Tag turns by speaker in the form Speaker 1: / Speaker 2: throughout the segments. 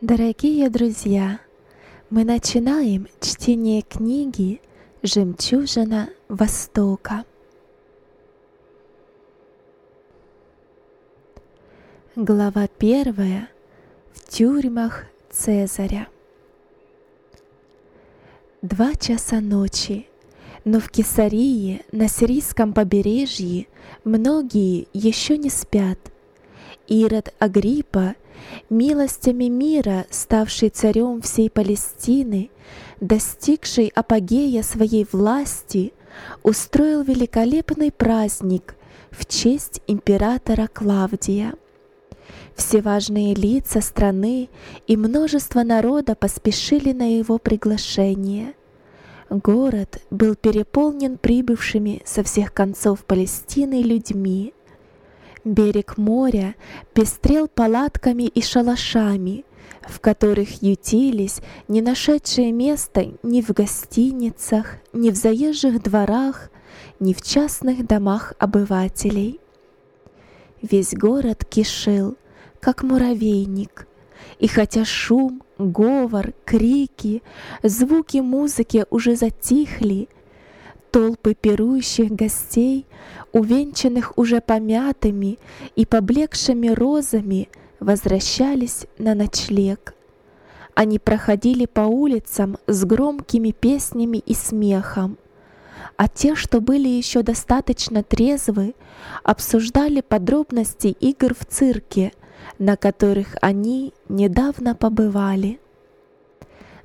Speaker 1: Дорогие друзья, мы начинаем чтение книги «Жемчужина Востока». Глава первая. В тюрьмах Цезаря. Два часа ночи, но в Кесарии на сирийском побережье многие еще не спят. Ирод Агриппа, милостями мира, ставший царем всей Палестины, достигший апогея своей власти, устроил великолепный праздник в честь императора Клавдия. Все важные лица страны и множество народа поспешили на его приглашение. Город был переполнен прибывшими со всех концов Палестины людьми. Берег моря пестрел палатками и шалашами, в которых ютились не нашедшие места ни в гостиницах, ни в заезжих дворах, ни в частных домах обывателей. Весь город кишел, как муравейник. И хотя шум, говор, крики, звуки музыки уже затихли, толпы пирующих гостей, увенчанных уже помятыми и поблекшими розами, возвращались на ночлег. Они проходили по улицам с громкими песнями и смехом, а те, что были еще достаточно трезвы, обсуждали подробности игр в цирке — на которых они недавно побывали.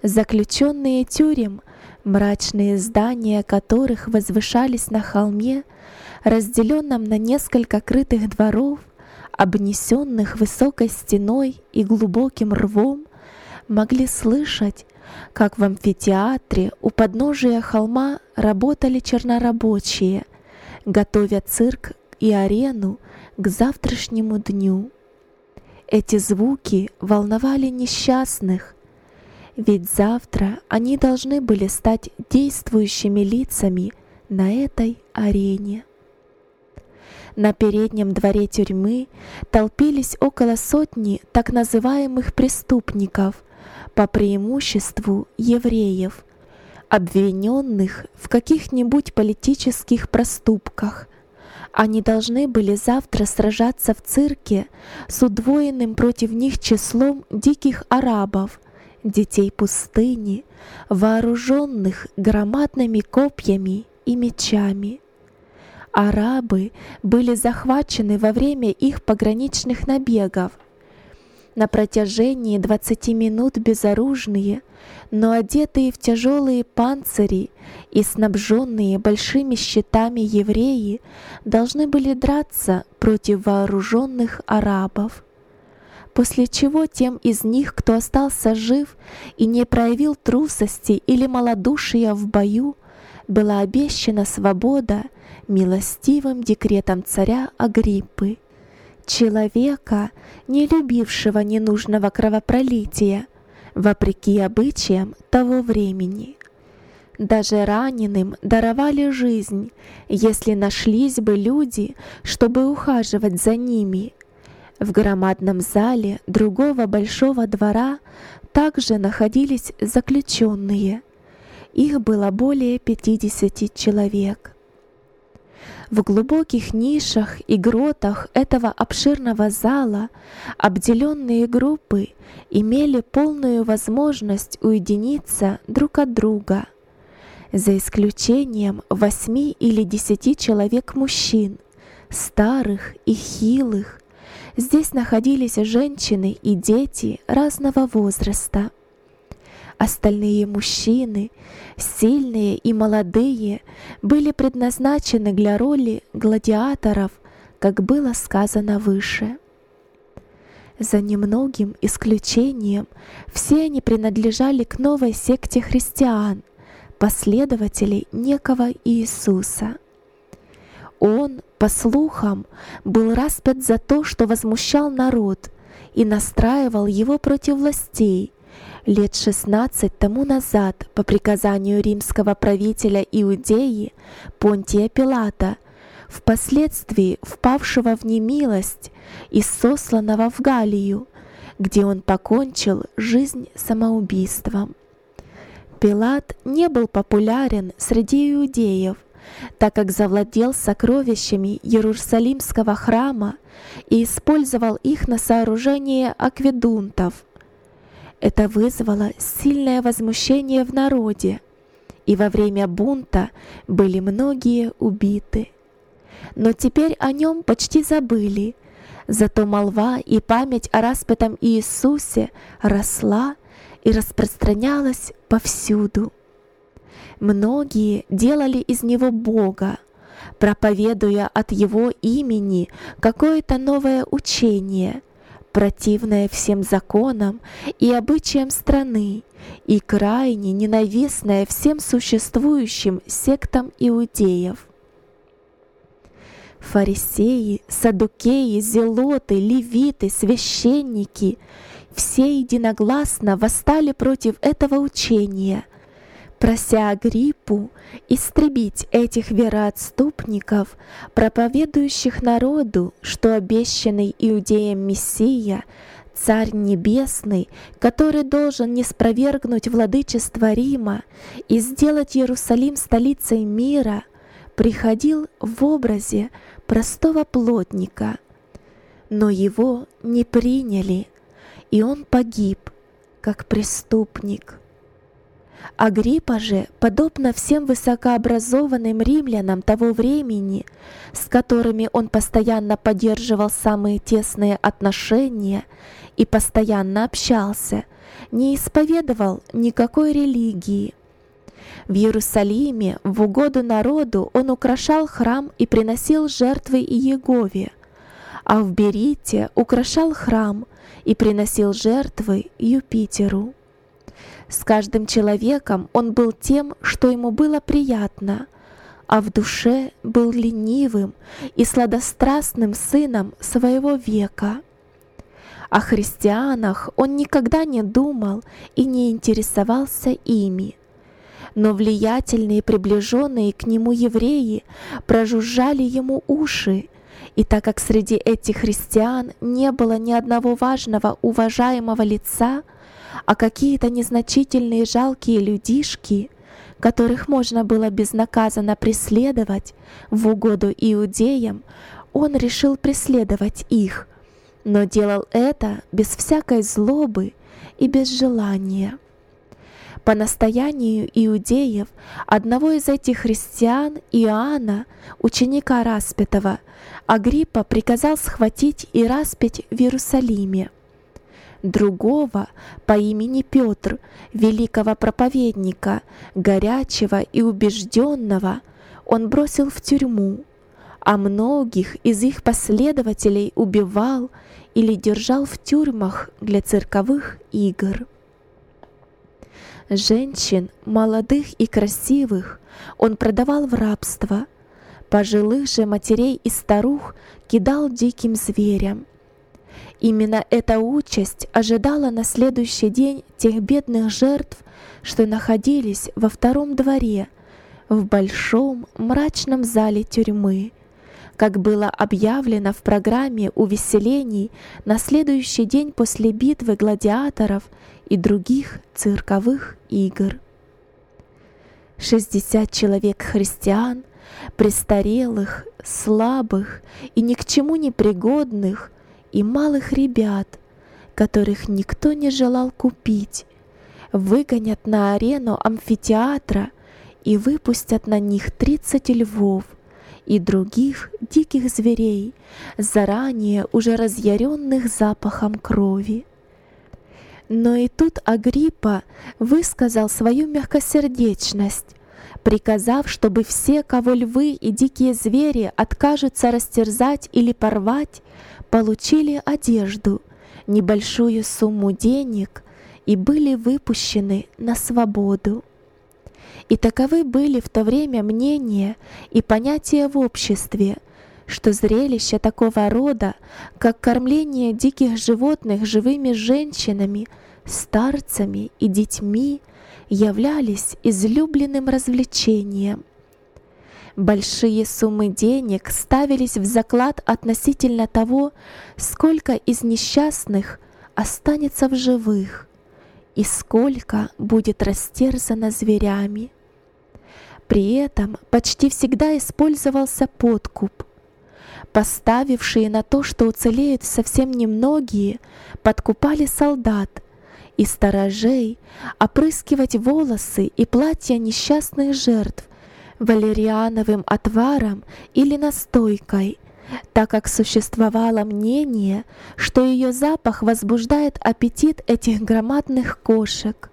Speaker 1: Заключенные тюрем, мрачные здания которых возвышались на холме, разделенном на несколько крытых дворов, обнесенных высокой стеной и глубоким рвом, могли слышать, как в амфитеатре у подножия холма работали чернорабочие, готовя цирк и арену к завтрашнему дню. Эти звуки волновали несчастных, ведь завтра они должны были стать действующими лицами на этой арене. На переднем дворе тюрьмы толпились около сотни так называемых преступников, по преимуществу евреев, обвиненных в каких-нибудь политических проступках – они должны были завтра сражаться в цирке с удвоенным против них числом диких арабов, детей пустыни, вооруженных громадными копьями и мечами. Арабы были захвачены во время их пограничных набегов – на протяжении 20 минут безоружные, но одетые в тяжелые панцири и снабженные большими щитами евреи должны были драться против вооруженных арабов. После чего тем из них, кто остался жив и не проявил трусости или малодушия в бою, была обещана свобода милостивым декретом царя Агриппы — человека, не любившего ненужного кровопролития, вопреки обычаям того времени. Даже раненым даровали жизнь, если нашлись бы люди, чтобы ухаживать за ними. В громадном зале другого большого двора также находились заключенные. Их было более 50 человек. В глубоких нишах и гротах этого обширного зала обделенные группы имели полную возможность уединиться друг от друга, за исключением восьми или десяти человек мужчин, старых и хилых. Здесь находились женщины и дети разного возраста. Остальные мужчины, сильные и молодые, были предназначены для роли гладиаторов, как было сказано выше. За немногим исключением все они принадлежали к новой секте христиан, последователей некого Иисуса. Он, по слухам, был распят за то, что возмущал народ и настраивал его против властей – Лет 16 тому назад по приказанию римского правителя Иудеи Понтия Пилата, впоследствии впавшего в немилость и сосланного в Галию, где он покончил жизнь самоубийством. Пилат не был популярен среди иудеев, так как завладел сокровищами Иерусалимского храма и использовал их на сооружение акведунтов. Это вызвало сильное возмущение в народе, и во время бунта были многие убиты. Но теперь о нем почти забыли, зато молва и память о распятом Иисусе росла и распространялась повсюду. Многие делали из него Бога, проповедуя от его имени какое-то новое учение, противное всем законам и обычаям страны и крайне ненавистное всем существующим сектам иудеев. Фарисеи, садукеи, зелоты, левиты, священники — все единогласно восстали против этого учения, прося Агриппу истребить этих вероотступников, проповедующих народу, что обещанный иудеям Мессия — Царь Небесный, который должен не спровергнуть владычество Рима и сделать Иерусалим столицей мира, приходил в образе простого плотника. Но его не приняли, и он погиб, как преступник. Агриппа же, подобно всем высокообразованным римлянам того времени, с которыми он постоянно поддерживал самые тесные отношения и постоянно общался, не исповедовал никакой религии. В Иерусалиме в угоду народу он украшал храм и приносил жертвы Иегове, а в Берите украшал храм и приносил жертвы Юпитеру. С каждым человеком он был тем, что ему было приятно, а в душе был ленивым и сладострастным сыном своего века. О христианах он никогда не думал и не интересовался ими. Но влиятельные приближенные к нему евреи прожужжали ему уши, и так как среди этих христиан не было ни одного важного, уважаемого лица, а какие-то незначительные жалкие людишки, которых можно было безнаказанно преследовать в угоду иудеям, он решил преследовать их, но делал это без всякой злобы и без желания. По настоянию иудеев одного из этих христиан, Иоанна, ученика распятого, Агриппа приказал схватить и распять в Иерусалиме. Другого по имени Петр, великого проповедника, горячего и убежденного, он бросил в тюрьму, а многих из их последователей убивал или держал в тюрьмах для цирковых игр. Женщин, молодых и красивых, он продавал в рабство, пожилых же матерей и старух кидал диким зверям. Именно эта участь ожидала на следующий день тех бедных жертв, что находились во втором дворе, в большом мрачном зале тюрьмы, как было объявлено в программе увеселений на следующий день после битвы гладиаторов и других цирковых игр. 60 человек христиан, престарелых, слабых и ни к чему не пригодных, и малых ребят, которых никто не желал купить, выгонят на арену амфитеатра и выпустят на них 30 львов — и других диких зверей, заранее уже разъяренных запахом крови. Но и тут Агриппа высказал свою мягкосердечность, приказав, чтобы все, кого львы и дикие звери откажутся растерзать или порвать, получили одежду, небольшую сумму денег и были выпущены на свободу. И таковы были в то время мнения и понятия в обществе, что зрелище такого рода, как кормление диких животных живыми женщинами, старцами и детьми, являлись излюбленным развлечением. Большие суммы денег ставились в заклад относительно того, сколько из несчастных останется в живых и сколько будет растерзано зверями. При этом почти всегда использовался подкуп. Поставившие на то, что уцелеют совсем немногие, подкупали солдат и сторожей опрыскивать волосы и платья несчастных жертв валериановым отваром или настойкой, так как существовало мнение, что ее запах возбуждает аппетит этих громадных кошек.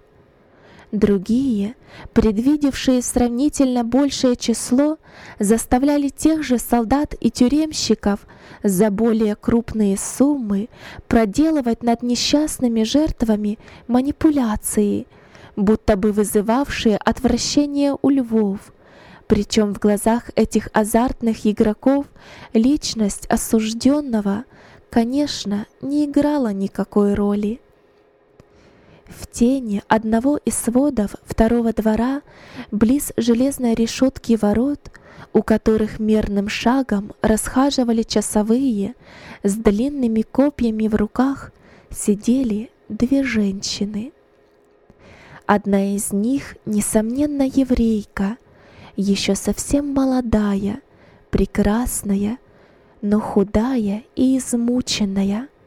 Speaker 1: Другие, предвидевшие сравнительно большее число, заставляли тех же солдат и тюремщиков за более крупные суммы проделывать над несчастными жертвами манипуляции, будто бы вызывавшие отвращение у львов. Причем в глазах этих азартных игроков личность осужденного, конечно, не играла никакой роли. В тени одного из сводов второго двора, близ железной решетки ворот, у которых мерным шагом расхаживали часовые с длинными копьями в руках, сидели две женщины. Одна из них, несомненно, еврейка, еще совсем молодая, прекрасная, но худая и измученная —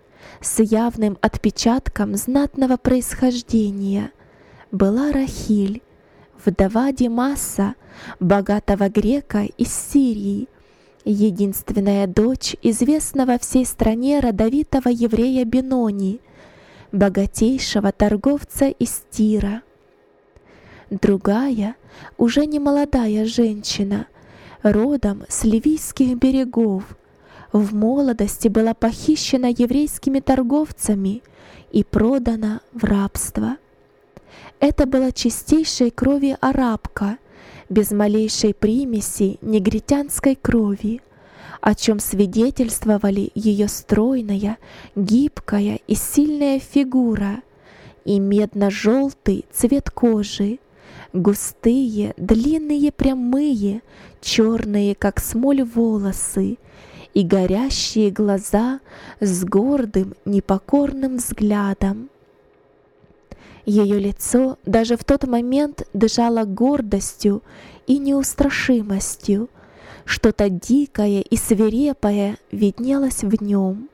Speaker 1: с явным отпечатком знатного происхождения была Рахиль, вдова Димаса, богатого грека из Сирии, единственная дочь известного всей стране родовитого еврея Бенони, богатейшего торговца из Тира. Другая, уже не молодая женщина, родом с ливийских берегов, в молодости была похищена еврейскими торговцами и продана в рабство. Это была чистейшей крови арабка, без малейшей примеси негритянской крови, о чем свидетельствовали ее стройная, гибкая и сильная фигура и медно-желтый цвет кожи, густые, длинные, прямые, черные, как смоль волосы и горящие глаза с гордым, непокорным взглядом. Ее лицо даже в тот момент дышало гордостью и неустрашимостью, что-то дикое и свирепое виднелось в нем.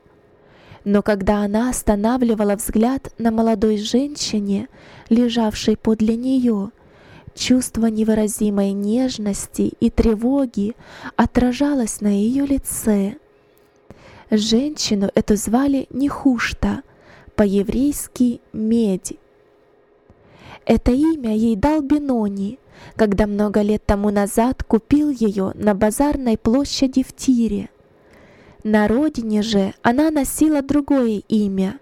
Speaker 1: Но когда она останавливала взгляд на молодой женщине, лежавшей подле нее, Чувство невыразимой нежности и тревоги отражалось на ее лице. Женщину эту звали Нехушта, по-еврейски «медь». Это имя ей дал Бенони, когда много лет тому назад купил ее на базарной площади в Тире. На родине же она носила другое имя.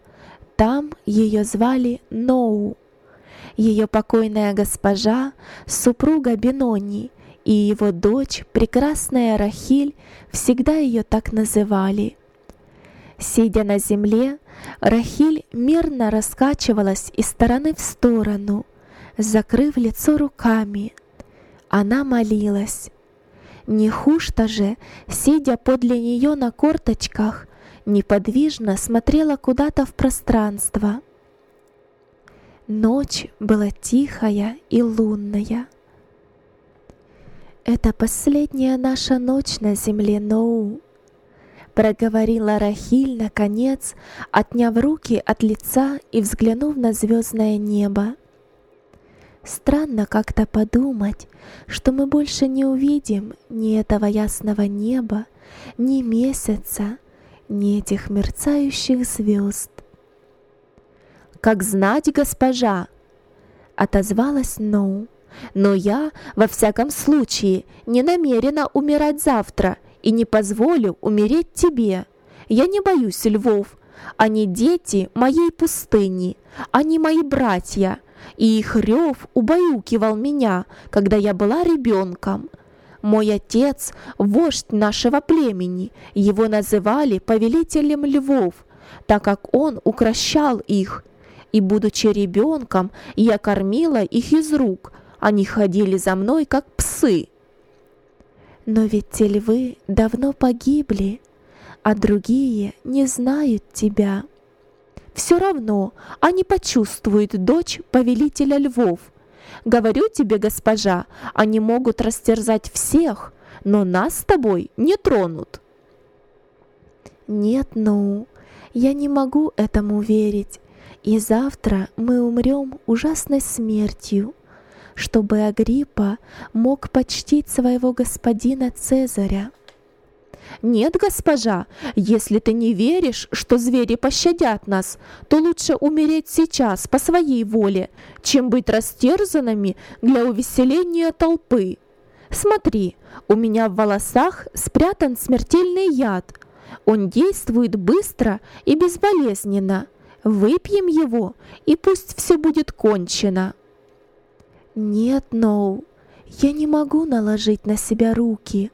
Speaker 1: Там ее звали Ноу ее покойная госпожа, супруга Бенони и его дочь, прекрасная Рахиль, всегда ее так называли. Сидя на земле, Рахиль мирно раскачивалась из стороны в сторону, закрыв лицо руками. Она молилась. Нехушта же, сидя подле нее на корточках, неподвижно смотрела куда-то в пространство — Ночь была тихая и лунная. «Это последняя наша ночь на земле Ноу», проговорила Рахиль наконец, отняв руки от лица и взглянув на звездное небо. Странно как-то подумать, что мы больше не увидим ни этого ясного неба, ни месяца, ни этих мерцающих звезд. «Как знать, госпожа!» Отозвалась Ноу. «Но я, во всяком случае, не намерена умирать завтра и не позволю умереть тебе. Я не боюсь львов. Они дети моей пустыни, они мои братья, и их рев убаюкивал меня, когда я была ребенком. Мой отец — вождь нашего племени, его называли повелителем львов, так как он укращал их и, будучи ребенком, я кормила их из рук. Они ходили за мной, как псы. Но ведь те львы давно погибли, а другие не знают тебя, все равно они почувствуют дочь повелителя львов. Говорю тебе, госпожа, они могут растерзать всех, но нас с тобой не тронут. Нет, ну, я не могу этому верить, и завтра мы умрем ужасной смертью, чтобы Агриппа мог почтить своего господина Цезаря. «Нет, госпожа, если ты не веришь, что звери пощадят нас, то лучше умереть сейчас по своей воле, чем быть растерзанными для увеселения толпы. Смотри, у меня в волосах спрятан смертельный яд. Он действует быстро и безболезненно. Выпьем его, и пусть все будет кончено». «Нет, Ноу, я не могу наложить на себя руки»,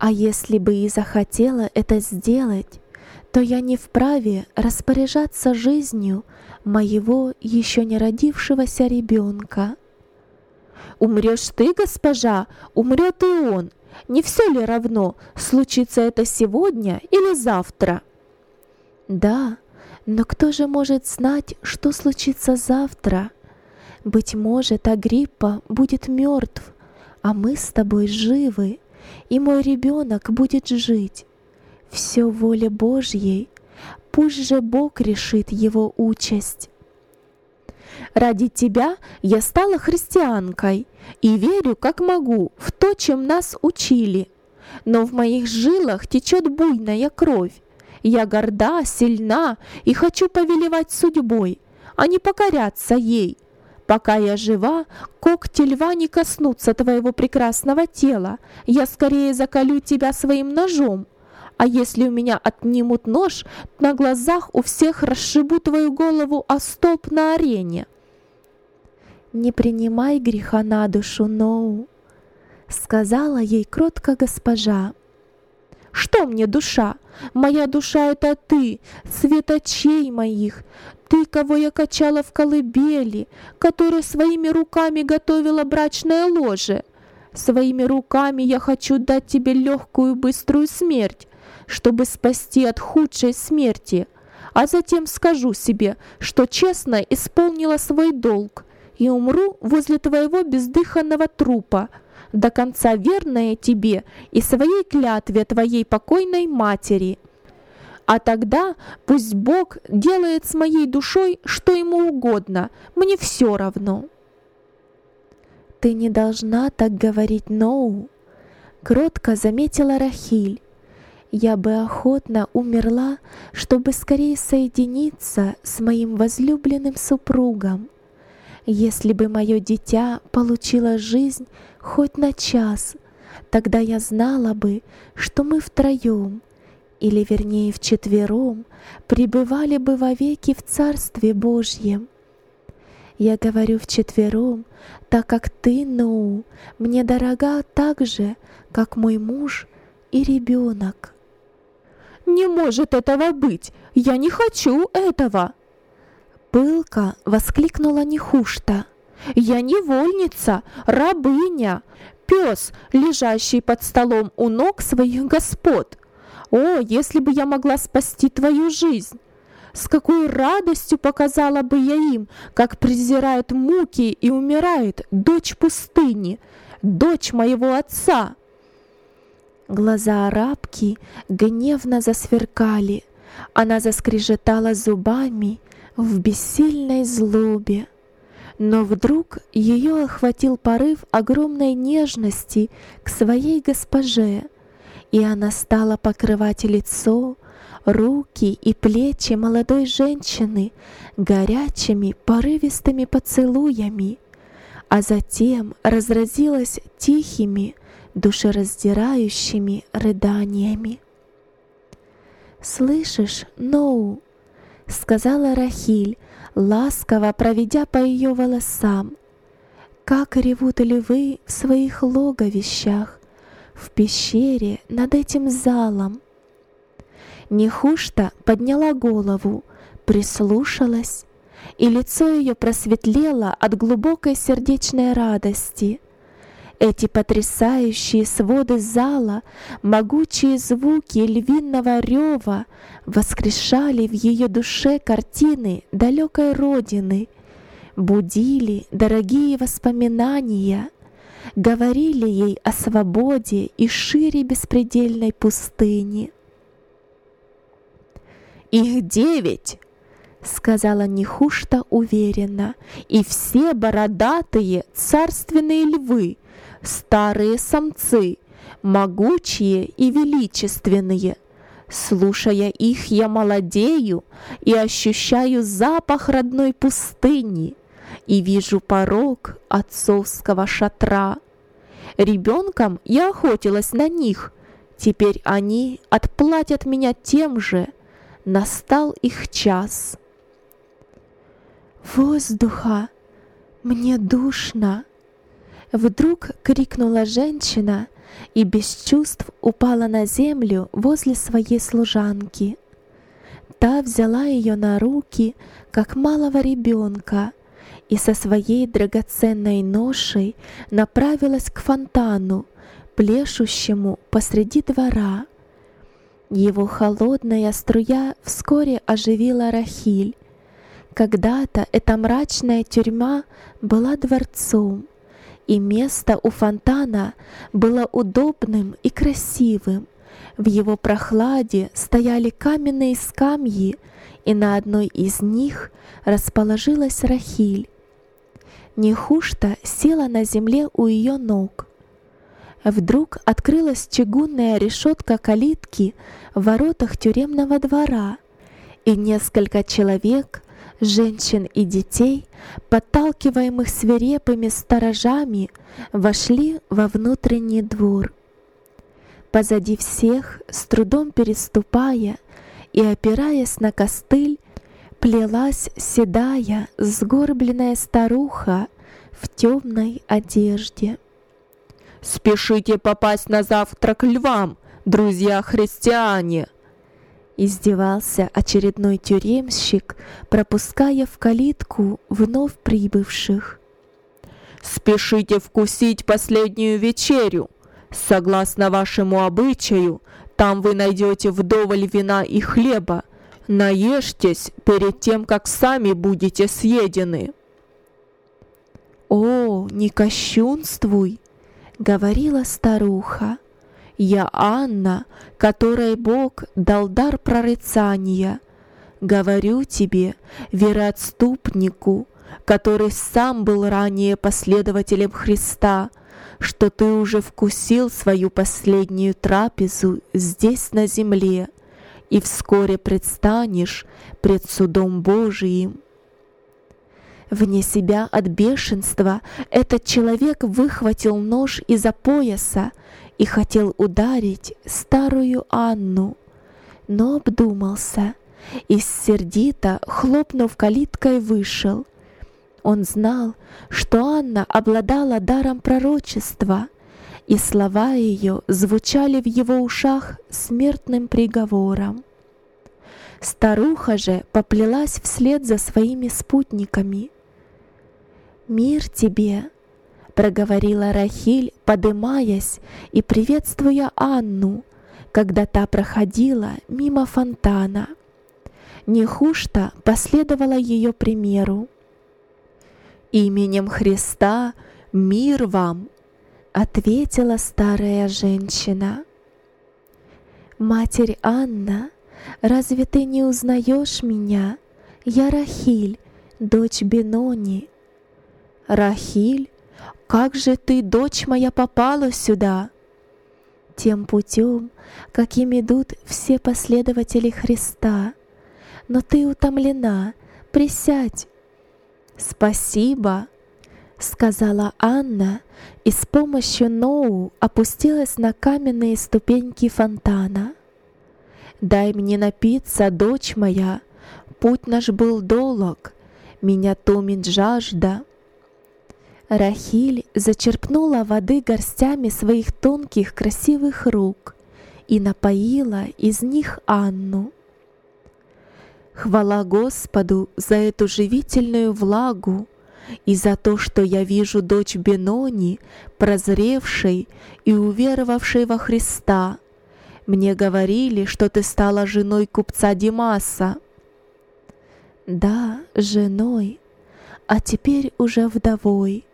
Speaker 1: а если бы и захотела это сделать, то я не вправе распоряжаться жизнью моего еще не родившегося ребенка. Умрешь ты, госпожа, умрет и он. Не все ли равно, случится это сегодня или завтра? Да, но кто же может знать, что случится завтра? Быть может, Агриппа будет мертв, а мы с тобой живы и мой ребенок будет жить. Все воля Божьей, пусть же Бог решит его участь. Ради тебя я стала христианкой и верю, как могу, в то, чем нас учили. Но в моих жилах течет буйная кровь. Я горда, сильна и хочу повелевать судьбой, а не покоряться ей — Пока я жива, когти льва не коснутся твоего прекрасного тела. Я скорее заколю тебя своим ножом. А если у меня отнимут нож, на глазах у всех расшибу твою голову о столб на арене. Не принимай греха на душу, Ноу, сказала ей кротко госпожа. Что мне душа? Моя душа — это ты, свет очей моих. Ты, кого я качала в колыбели, который своими руками готовила брачное ложе. Своими руками я хочу дать тебе легкую быструю смерть, чтобы спасти от худшей смерти, а затем скажу себе, что честно исполнила свой долг и умру возле твоего бездыханного трупа, до конца верная тебе и своей клятве твоей покойной матери». А тогда пусть Бог делает с моей душой что ему угодно, мне все равно. Ты не должна так говорить, Ноу, кротко заметила Рахиль. Я бы охотно умерла, чтобы скорее соединиться с моим возлюбленным супругом. Если бы мое дитя получило жизнь хоть на час, тогда я знала бы, что мы втроем — или вернее вчетвером, пребывали бы вовеки в Царстве Божьем. Я говорю вчетвером, так как ты, Ноу, мне дорога так же, как мой муж и ребенок. «Не может этого быть! Я не хочу этого!» Пылко воскликнула Нехушта. «Я невольница, рабыня, пес, лежащий под столом у ног своих господ. О, если бы я могла спасти твою жизнь! С какой радостью показала бы я им, как презирают муки и умирает дочь пустыни, дочь моего отца!» Глаза арабки гневно засверкали. Она заскрежетала зубами в бессильной злобе. Но вдруг ее охватил порыв огромной нежности к своей госпоже — и она стала покрывать лицо, руки и плечи молодой женщины горячими порывистыми поцелуями, а затем разразилась тихими, душераздирающими рыданиями. «Слышишь, Ноу?» — сказала Рахиль, ласково проведя по ее волосам. «Как ревут львы в своих логовищах, в пещере над этим залом. Нехушта подняла голову, прислушалась, и лицо ее просветлело от глубокой сердечной радости. Эти потрясающие своды зала, могучие звуки львиного рева воскрешали в ее душе картины далекой родины, будили дорогие воспоминания, говорили ей о свободе и шире беспредельной пустыни. «Их девять!» — сказала Нехушта уверенно, «и все бородатые царственные львы, старые самцы, могучие и величественные. Слушая их, я молодею и ощущаю запах родной пустыни и вижу порог отцовского шатра. Ребенком я охотилась на них, теперь они отплатят меня тем же. Настал их час. «Воздуха! Мне душно!» Вдруг крикнула женщина и без чувств упала на землю возле своей служанки. Та взяла ее на руки, как малого ребенка, и со своей драгоценной ношей направилась к фонтану, плещущему посреди двора. Его холодная струя вскоре оживила Рахиль. Когда-то эта мрачная тюрьма была дворцом, и место у фонтана было удобным и красивым. В его прохладе стояли каменные скамьи, и на одной из них расположилась Рахиль. Нехушта села на земле у ее ног. Вдруг открылась чугунная решетка калитки в воротах тюремного двора, и несколько человек женщин и детей, подталкиваемых свирепыми сторожами, вошли во внутренний двор. Позади всех, с трудом переступая и опираясь на костыль, плелась седая, сгорбленная старуха в темной одежде. «Спешите попасть на завтрак львам, друзья-христиане!» Издевался очередной тюремщик, пропуская в калитку вновь прибывших. «Спешите вкусить последнюю вечерю! Согласно вашему обычаю, там вы найдете вдоволь вина и хлеба. Наешьтесь перед тем, как сами будете съедены!» «О, не кощунствуй!» — говорила старуха. Я Анна, которой Бог дал дар прорицания. Говорю тебе, вероотступнику, который сам был ранее последователем Христа, что ты уже вкусил свою последнюю трапезу здесь на земле и вскоре предстанешь пред судом Божиим. Вне себя от бешенства этот человек выхватил нож из-за пояса и хотел ударить старую Анну, но обдумался и сердито, хлопнув калиткой, вышел. Он знал, что Анна обладала даром пророчества, и слова ее звучали в его ушах смертным приговором. Старуха же поплелась вслед за своими спутниками. «Мир тебе!» Проговорила Рахиль, подымаясь и приветствуя Анну, когда та проходила мимо фонтана. Нехушта последовала ее примеру. «Именем Христа мир вам!» — ответила старая женщина. «Матерь Анна, разве ты не узнаешь меня? Я Рахиль, дочь Бенони». «Рахиль?» Как же ты, дочь моя, попала сюда? Тем путем, каким идут все последователи Христа. Но ты утомлена, присядь. Спасибо, сказала Анна и с помощью Ноу опустилась на каменные ступеньки фонтана. Дай мне напиться, дочь моя, путь наш был долг, меня томит жажда. Рахиль зачерпнула воды горстями своих тонких красивых рук и напоила из них Анну. Хвала Господу за эту живительную влагу, и за то, что я вижу дочь Бенони, прозревшей и уверовавшей во Христа. Мне говорили, что ты стала женой купца Димаса. Да, женой, а теперь уже вдовой.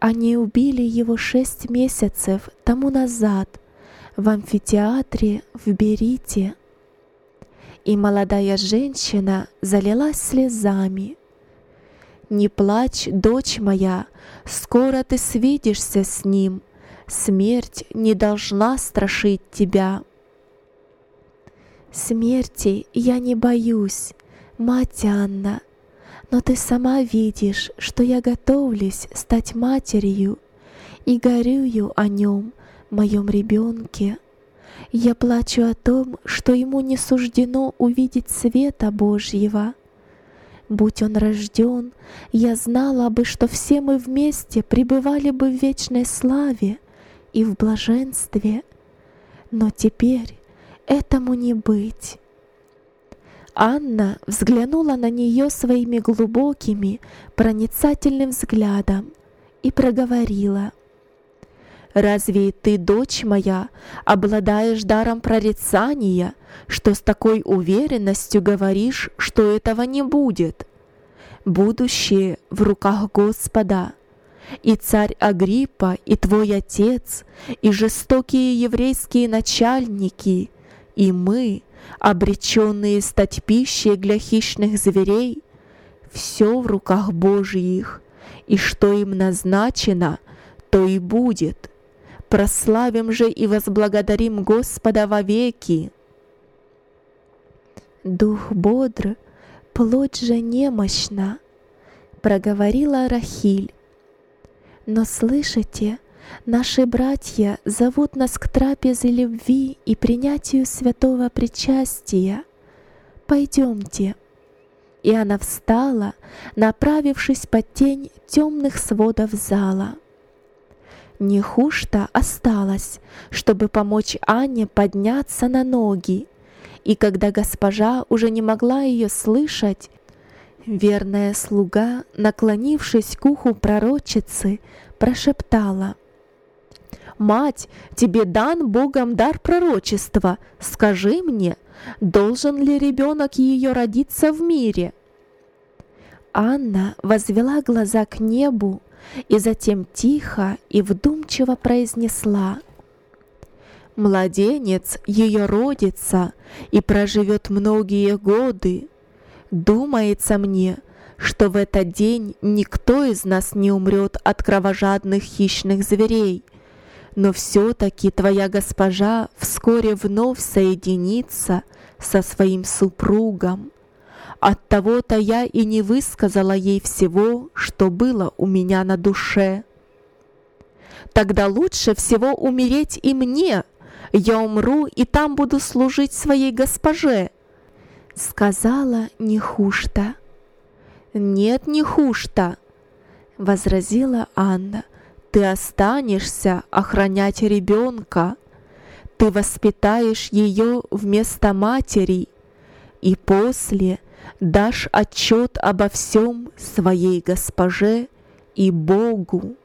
Speaker 1: Они убили его шесть месяцев тому назад в амфитеатре в Берите. И молодая женщина залилась слезами. «Не плачь, дочь моя, скоро ты свидишься с ним, смерть не должна страшить тебя». Смерти я не боюсь, мать Анна, но ты сама видишь, что я готовлюсь стать матерью и горюю о нем, моем ребенке. Я плачу о том, что ему не суждено увидеть света Божьего. Будь он рожден, я знала бы, что все мы вместе пребывали бы в вечной славе и в блаженстве. Но теперь этому не быть. Анна взглянула на нее своими глубокими, проницательным взглядом и проговорила. «Разве ты, дочь моя, обладаешь даром прорицания, что с такой уверенностью говоришь, что этого не будет? Будущее в руках Господа, и царь Агриппа, и твой отец, и жестокие еврейские начальники, и мы — обреченные стать пищей для хищных зверей, все в руках Божьих, и что им назначено, то и будет. Прославим же и возблагодарим Господа вовеки. Дух бодр, плоть же немощна, проговорила Рахиль. Но слышите, Наши братья зовут нас к трапезе любви и принятию святого причастия. Пойдемте. И она встала, направившись под тень темных сводов зала. Нехушта осталась, чтобы помочь Анне подняться на ноги, и когда госпожа уже не могла ее слышать, верная слуга, наклонившись к уху пророчицы, прошептала — Мать, тебе дан Богом дар пророчества. Скажи мне, должен ли ребенок ее родиться в мире?» Анна возвела глаза к небу и затем тихо и вдумчиво произнесла «Младенец ее родится и проживет многие годы. Думается мне, что в этот день никто из нас не умрет от кровожадных хищных зверей, но все-таки твоя госпожа вскоре вновь соединится со своим супругом. От того-то я и не высказала ей всего, что было у меня на душе. Тогда лучше всего умереть и мне. Я умру и там буду служить своей госпоже, сказала Нехушта. Нет, Нехушта, возразила Анна. Ты останешься охранять ребенка. Ты воспитаешь ее вместо матери и после дашь отчет обо всем своей госпоже и Богу.